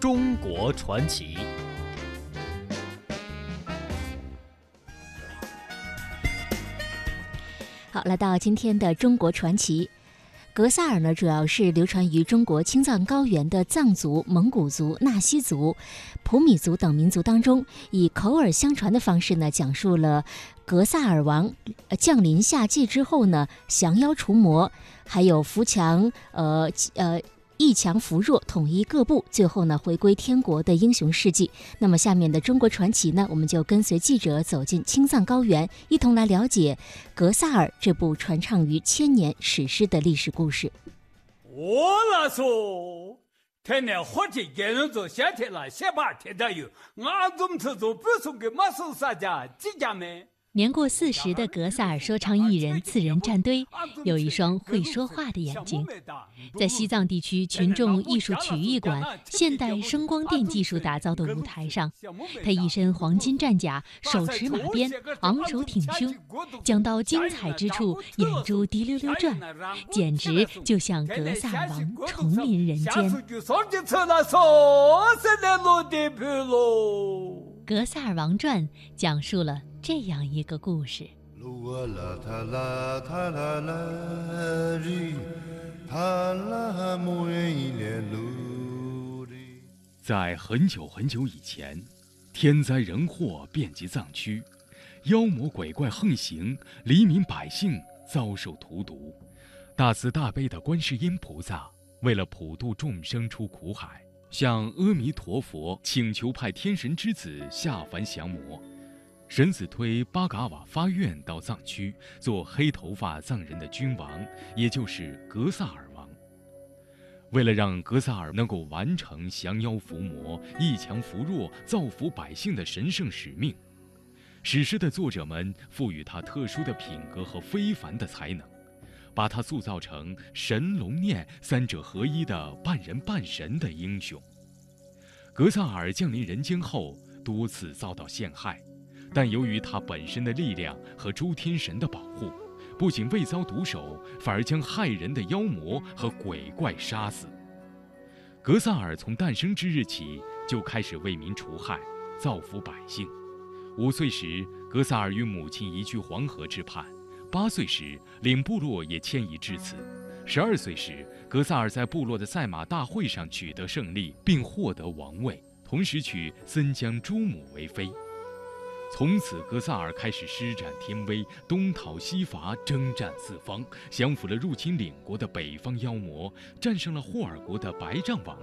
中国传奇。好，来到今天的中国传奇。格萨尔呢，主要是流传于中国青藏高原的藏族、蒙古族、纳西族、普米族等民族当中，以口耳相传的方式呢，讲述了格萨尔王降临下界之后呢，降妖除魔，还有扶强呃呃。一强扶弱，统一各部，最后呢回归天国的英雄事迹。那么下面的中国传奇呢，我们就跟随记者走进青藏高原，一同来了解《格萨尔》这部传唱于千年史诗的历史故事。我来说，天年火气给人做先天了，先把天的有，俺总是做不送给马手三家几家没。年过四十的格萨尔说唱艺人次仁战堆，有一双会说话的眼睛。在西藏地区群众艺术曲艺馆现代声光电技术打造的舞台上，他一身黄金战甲，手持马鞭，昂首挺胸，讲到精彩之处，眼珠滴溜溜转，简直就像格萨尔王重临人间。《格萨尔王传》讲述了。这样一个故事。在很久很久以前，天灾人祸遍及藏区，妖魔鬼怪横行，黎民百姓遭受荼毒。大慈大悲的观世音菩萨为了普渡众生出苦海，向阿弥陀佛请求派天神之子下凡降魔。神子推巴嘎瓦发愿到藏区做黑头发藏人的君王，也就是格萨尔王。为了让格萨尔能够完成降妖伏魔、一强扶弱、造福百姓的神圣使命，史诗的作者们赋予他特殊的品格和非凡的才能，把他塑造成神龙念三者合一的半人半神的英雄。格萨尔降临人间后，多次遭到陷害。但由于他本身的力量和诸天神的保护，不仅未遭毒手，反而将害人的妖魔和鬼怪杀死。格萨尔从诞生之日起就开始为民除害，造福百姓。五岁时，格萨尔与母亲移居黄河之畔；八岁时，领部落也迁移至此；十二岁时，格萨尔在部落的赛马大会上取得胜利，并获得王位，同时娶森江珠母为妃。从此，格萨尔开始施展天威，东讨西伐，征战四方，降服了入侵领国的北方妖魔，战胜了霍尔国的白杖王、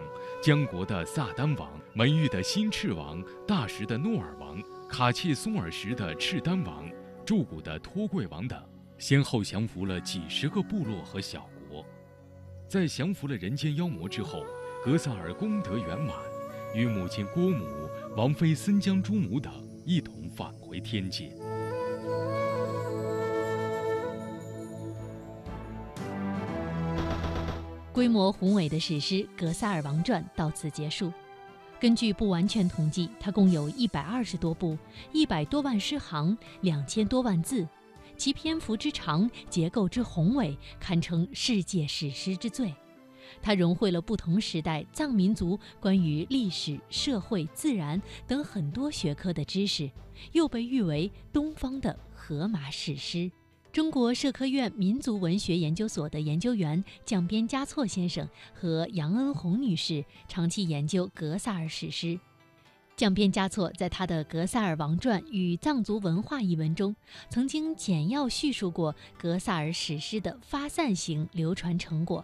江国的萨丹王、门域的新赤王、大石的诺尔王、卡切松尔石的赤丹王、柱谷的托贵王等，先后降服了几十个部落和小国。在降服了人间妖魔之后，格萨尔功德圆满，与母亲郭母、王妃森江珠母等一同。返回天界。规模宏伟的史诗《格萨尔王传》到此结束。根据不完全统计，它共有一百二十多部，一百多万诗行，两千多万字，其篇幅之长，结构之宏伟，堪称世界史诗之最。它融汇了不同时代藏民族关于历史、社会、自然等很多学科的知识，又被誉为东方的荷马史诗。中国社科院民族文学研究所的研究员蒋边嘉措先生和杨恩红女士长期研究格萨尔史诗。降边嘉措在他的《格萨尔王传与藏族文化》一文中，曾经简要叙述过格萨尔史诗的发散型流传成果。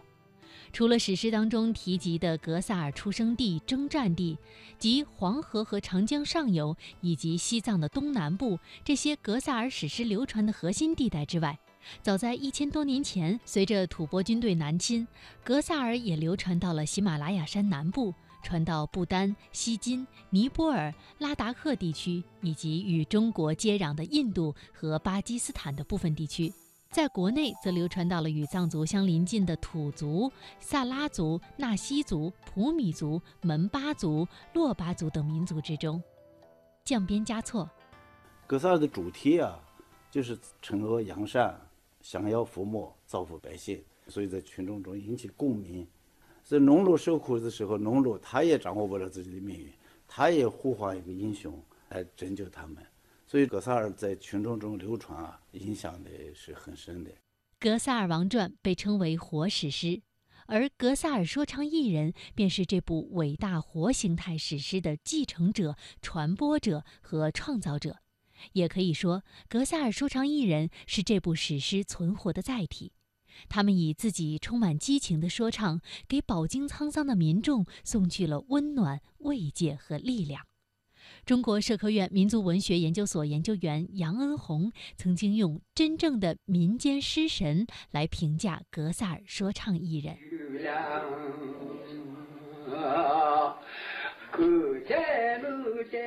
除了史诗当中提及的格萨尔出生地、征战地，及黄河和长江上游以及西藏的东南部这些格萨尔史诗流传的核心地带之外，早在一千多年前，随着吐蕃军队南侵，格萨尔也流传到了喜马拉雅山南部，传到不丹、锡金、尼泊尔、拉达克地区，以及与中国接壤的印度和巴基斯坦的部分地区。在国内，则流传到了与藏族相邻近的土族、萨拉族、纳西族、普米族、门巴族、珞巴族等民族之中。降边加措，格萨尔的主题啊，就是惩恶扬善、降妖伏魔、造福百姓，所以在群众中引起共鸣。在农奴受苦的时候，农奴他也掌握不了自己的命运，他也呼唤一个英雄来拯救他们。所以《格萨尔》在群众中流传啊，影响的是很深的。《格萨尔王传》被称为活史诗。而格萨尔说唱艺人便是这部伟大活形态史诗的继承者、传播者和创造者，也可以说，格萨尔说唱艺人是这部史诗存活的载体。他们以自己充满激情的说唱，给饱经沧桑的民众送去了温暖、慰藉和力量。中国社科院民族文学研究所研究员杨恩红曾经用“真正的民间诗神”来评价格萨尔说唱艺人。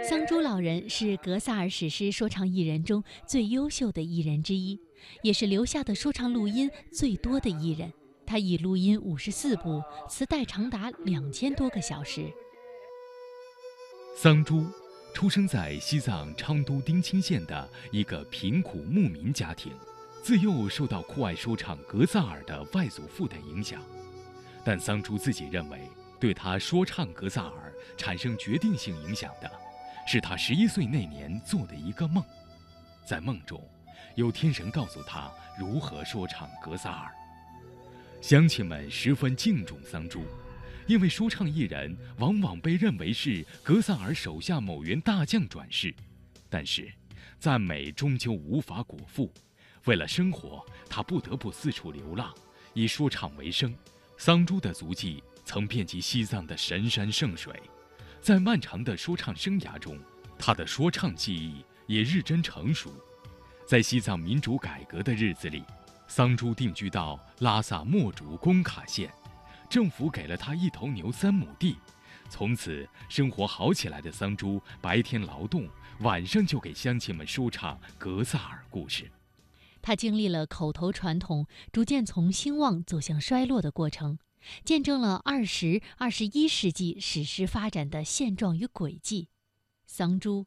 桑珠老人是格萨尔史诗说唱艺人中最优秀的艺人之一，也是留下的说唱录音最多的艺人。他已录音五十四部，磁带长达两千多个小时。桑珠。出生在西藏昌都丁青县的一个贫苦牧民家庭，自幼受到酷爱说唱格萨尔的外祖父的影响，但桑珠自己认为，对他说唱格萨尔产生决定性影响的，是他十一岁那年做的一个梦，在梦中，有天神告诉他如何说唱格萨尔，乡亲们十分敬重桑珠。因为说唱艺人往往被认为是格萨尔手下某员大将转世，但是赞美终究无法果腹。为了生活，他不得不四处流浪，以说唱为生。桑珠的足迹曾遍及西藏的神山圣水，在漫长的说唱生涯中，他的说唱技艺也日臻成熟。在西藏民主改革的日子里，桑珠定居到拉萨墨竹工卡县。政府给了他一头牛、三亩地，从此生活好起来的桑珠，白天劳动，晚上就给乡亲们说唱格萨尔故事。他经历了口头传统逐渐从兴旺走向衰落的过程，见证了二十、二十一世纪史诗发展的现状与轨迹。桑珠。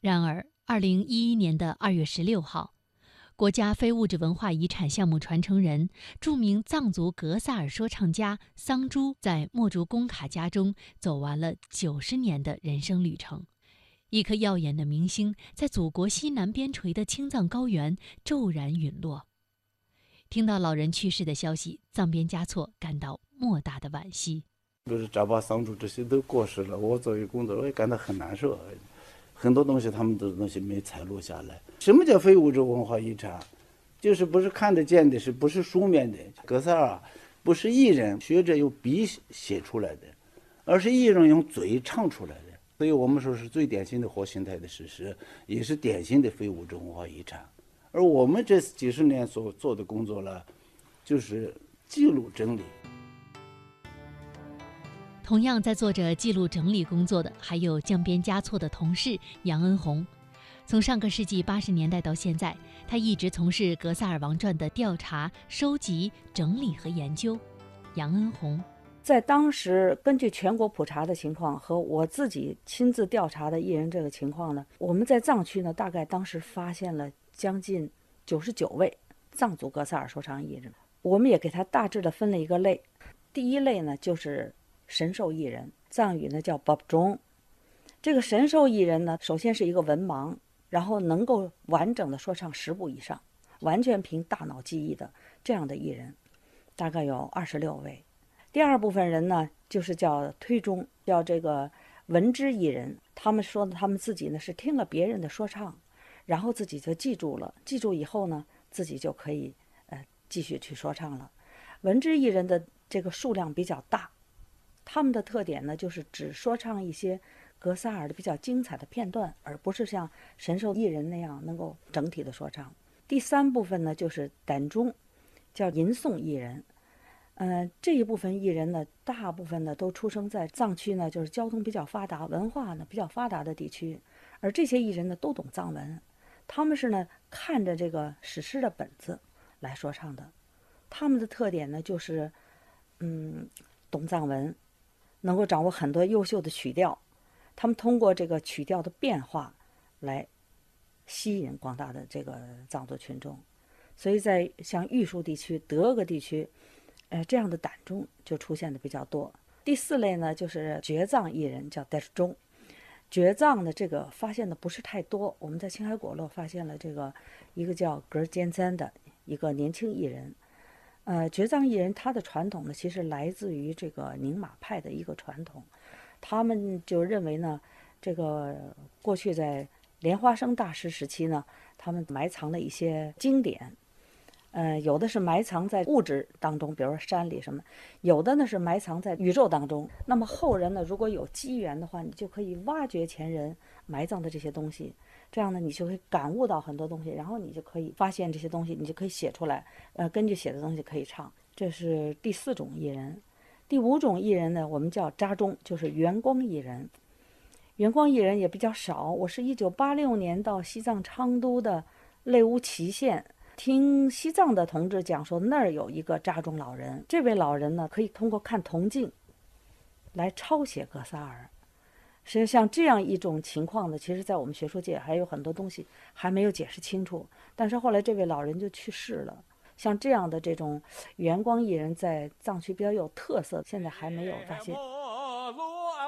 然而，二零一一年的二月十六号，国家非物质文化遗产项目传承人、著名藏族格萨尔说唱家桑珠在墨竹工卡家中走完了九十年的人生旅程。一颗耀眼的明星，在祖国西南边陲的青藏高原骤然陨落。听到老人去世的消息，藏边嘉措感到莫大的惋惜。比如扎巴桑珠这些都过世了，我作为工作，我也感到很难受。很多东西他们的东西没采录下来。什么叫非物质文化遗产？就是不是看得见的，是不是书面的？格萨尔不是艺人学者用笔写出来的，而是艺人用嘴唱出来的。所以我们说是最典型的活形态的史诗，也是典型的非物质文化遗产。而我们这几十年所做的工作呢，就是记录整理。同样在做着记录整理工作的，还有江边嘉措的同事杨恩红。从上个世纪八十年代到现在，他一直从事《格萨尔王传》的调查、收集、整理和研究。杨恩红。在当时，根据全国普查的情况和我自己亲自调查的艺人这个情况呢，我们在藏区呢，大概当时发现了将近九十九位藏族格萨尔说唱艺人。我们也给他大致的分了一个类，第一类呢就是神兽艺人，藏语呢叫 b o b 中。这个神兽艺人呢，首先是一个文盲，然后能够完整的说唱十步以上，完全凭大脑记忆的这样的艺人，大概有二十六位。第二部分人呢，就是叫推中，叫这个闻之艺人。他们说的，他们自己呢是听了别人的说唱，然后自己就记住了。记住以后呢，自己就可以呃继续去说唱了。闻之艺人的这个数量比较大，他们的特点呢就是只说唱一些格萨尔的比较精彩的片段，而不是像神兽艺人那样能够整体的说唱。第三部分呢就是胆中，叫吟诵艺人。嗯，这一部分艺人呢，大部分呢都出生在藏区呢，就是交通比较发达、文化呢比较发达的地区，而这些艺人呢都懂藏文，他们是呢看着这个史诗的本子来说唱的，他们的特点呢就是，嗯，懂藏文，能够掌握很多优秀的曲调，他们通过这个曲调的变化来吸引广大的这个藏族群众，所以在像玉树地区、德格地区，呃，这样的傣中就出现的比较多。第四类呢，就是绝藏艺人，叫傣中。绝藏的这个发现的不是太多，我们在青海果洛发现了这个一个叫格坚赞的一个年轻艺人。呃，绝藏艺人他的传统呢，其实来自于这个宁玛派的一个传统，他们就认为呢，这个过去在莲花生大师时期呢，他们埋藏了一些经典。呃，有的是埋藏在物质当中，比如说山里什么；有的呢是埋藏在宇宙当中。那么后人呢，如果有机缘的话，你就可以挖掘前人埋葬的这些东西，这样呢，你就会感悟到很多东西，然后你就可以发现这些东西，你就可以写出来。呃，根据写的东西可以唱。这是第四种艺人，第五种艺人呢，我们叫扎中，就是圆光艺人。圆光艺人也比较少。我是一九八六年到西藏昌都的内乌齐县。听西藏的同志讲说，那儿有一个扎中老人。这位老人呢，可以通过看铜镜来抄写格萨尔。实际上，这样一种情况呢，其实在我们学术界还有很多东西还没有解释清楚。但是后来这位老人就去世了。像这样的这种圆光艺人，在藏区比较有特色，现在还没有发现。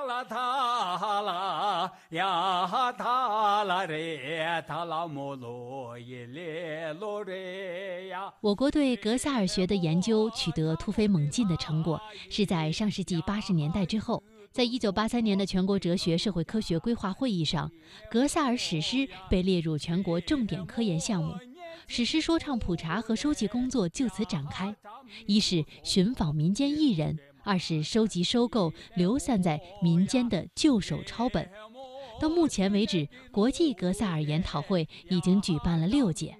啦塔啦呀塔啦嘞塔啦摩罗耶列罗嘞呀。我国对格萨尔学的研究取得突飞猛进的成果，是在上世纪八十年代之后。在一九八三年的全国哲学社会科学规划会议上，格萨尔史诗被列入全国重点科研项目，史诗说唱普查和收集工作就此展开。一是寻访民间艺人。二是收集、收购流散在民间的旧手抄本。到目前为止，国际格萨尔研讨会已经举办了六届。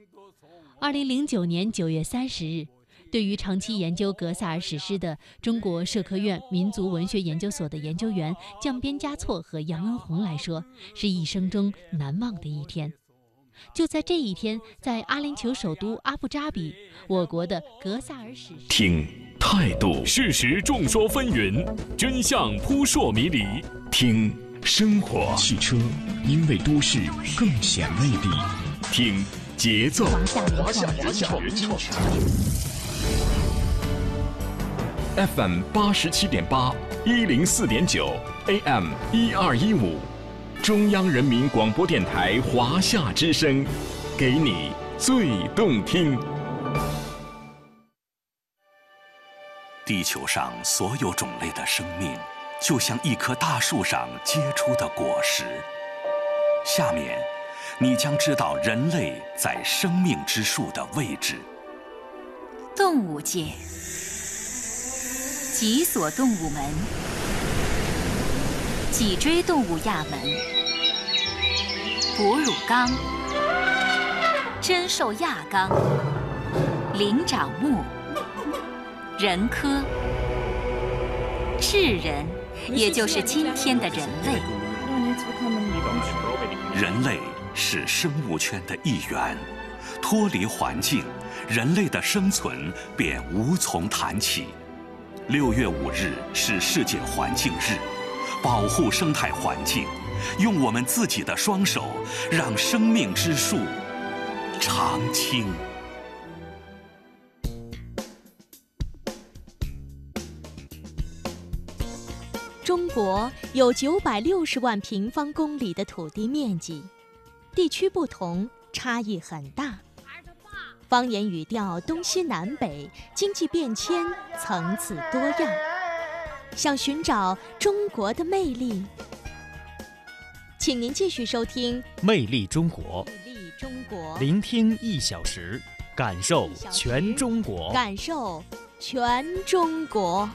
二零零九年九月三十日，对于长期研究格萨尔史诗的中国社科院民族文学研究所的研究员降边嘉措和杨恩红来说，是一生中难忘的一天。就在这一天，在阿联酋首都阿布扎比，我国的格萨尔史诗听。态度，事实众说纷纭，真相扑朔迷离。听生活，汽车因为都市更显魅力。听节奏，华夏原创。FM 八十七点八，一零四点九，AM 一二一五，中央人民广播电台华夏之声，给你最动听。地球上所有种类的生命，就像一棵大树上结出的果实。下面，你将知道人类在生命之树的位置。动物界，脊索动物门，脊椎动物亚门，哺乳纲，真兽亚纲，灵长目。人科，智人，也就是今天的人类。人类是生物圈的一员，脱离环境，人类的生存便无从谈起。六月五日是世界环境日，保护生态环境，用我们自己的双手，让生命之树常青。中国有九百六十万平方公里的土地面积，地区不同，差异很大。方言语调东西南北，经济变迁层次多样。想寻找中国的魅力，请您继续收听《魅力中国》，魅力中国，聆听一小时，感受全中国，感受全中国。